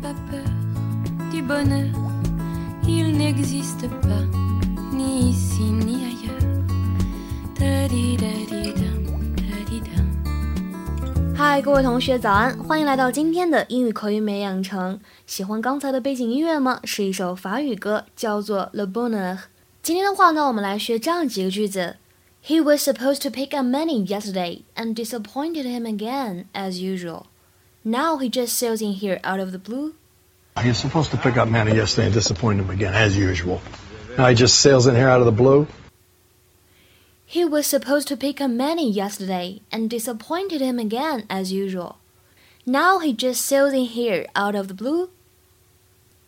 pas peur du bonheur, il n'existe pas, ni ici ni ailleurs. Ta -di -da -di -da. 嗨，各位同学，早安！欢迎来到今天的英语口语美养成。喜欢刚才的背景音乐吗？是一首法语歌，叫做《Le Bonheur》。今天的话呢，我们来学这样几个句子。He was supposed to pick up money yesterday and disappointed him again as usual. Now he just sails in here out of the blue. He was supposed to pick up Manny yesterday and disappoint him again, as usual. Now he just sails in here out of the blue. He was supposed to pick up Manny yesterday and disappointed him again as usual. Now he just sails in here out of the blue.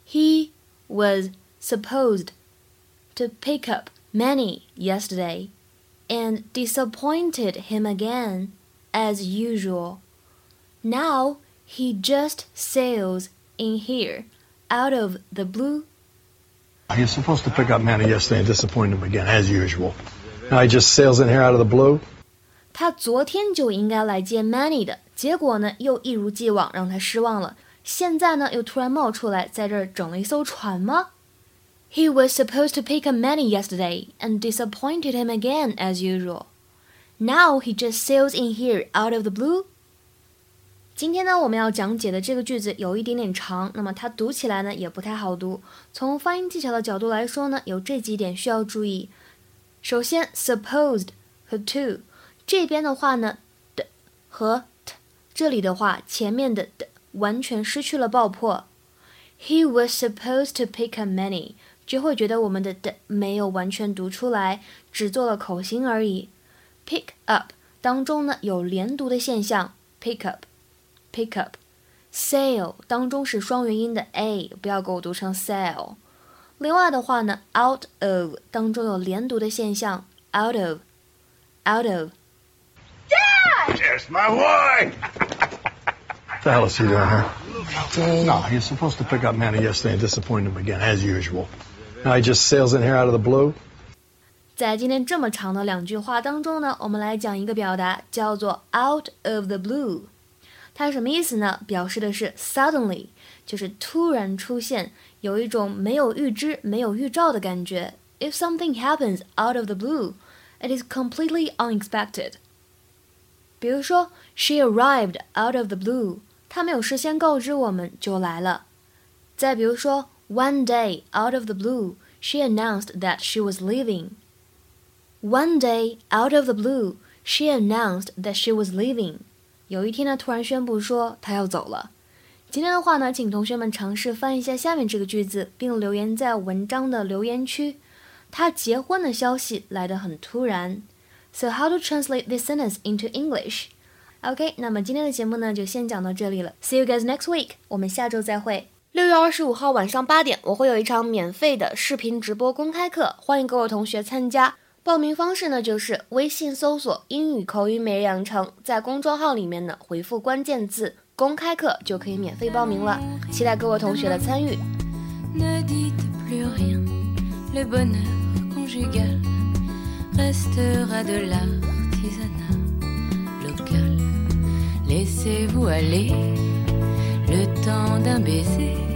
He was supposed to pick up Manny yesterday and disappointed him again as usual. Now he just sails in here out of the blue. He was supposed to pick up Manny yesterday and disappoint him again, as usual. Now he just sails in here out of the blue. 他昨天就应该来见 Manny 的，结果呢又一如既往让他失望了。现在呢又突然冒出来在这儿整了一艘船吗？He was supposed to pick up Manny yesterday and disappointed him again as usual. Now he just sails in here out of the blue. 今天呢，我们要讲解的这个句子有一点点长，那么它读起来呢也不太好读。从发音技巧的角度来说呢，有这几点需要注意。首先，supposed 和 to 这边的话呢，的和 t 这里的话，前面的的完全失去了爆破。He was supposed to pick up many，就会觉得我们的的没有完全读出来，只做了口型而已。Pick up 当中呢有连读的现象，pick up。pick up。sail 当中是双元音的 a，不要给我读成 sale。另外的话呢，out of 当中有连读的现象，out of，out of。Dad! There's my wife! the hell is he doing here? Uh, no, he's supposed to pick up Manny yesterday and disappoint him again, as usual. Now he just sails in here out of the blue. 在今天这么长的两句话当中呢，我们来讲一个表达，叫做 out of the blue。它什么意思呢？表示的是 suddenly，就是突然出现，有一种没有预知、没有预兆的感觉。If something happens out of the blue, it is completely unexpected. 比如说，She arrived out of the blue，她没有事先告知我们就来了。再比如说，One day out of the blue, she announced that she was leaving. One day out of the blue, she announced that she was leaving. 有一天呢，突然宣布说他要走了。今天的话呢，请同学们尝试翻一下下面这个句子，并留言在文章的留言区。他结婚的消息来得很突然。So how to translate this sentence into English? OK，那么今天的节目呢就先讲到这里了。See you guys next week，我们下周再会。六月二十五号晚上八点，我会有一场免费的视频直播公开课，欢迎各位同学参加。报名方式呢，就是微信搜索“英语口语每日养成”，在公众号里面呢回复关键字“公开课”就可以免费报名了。期待各位同学的参与。Laissez-vous a lessez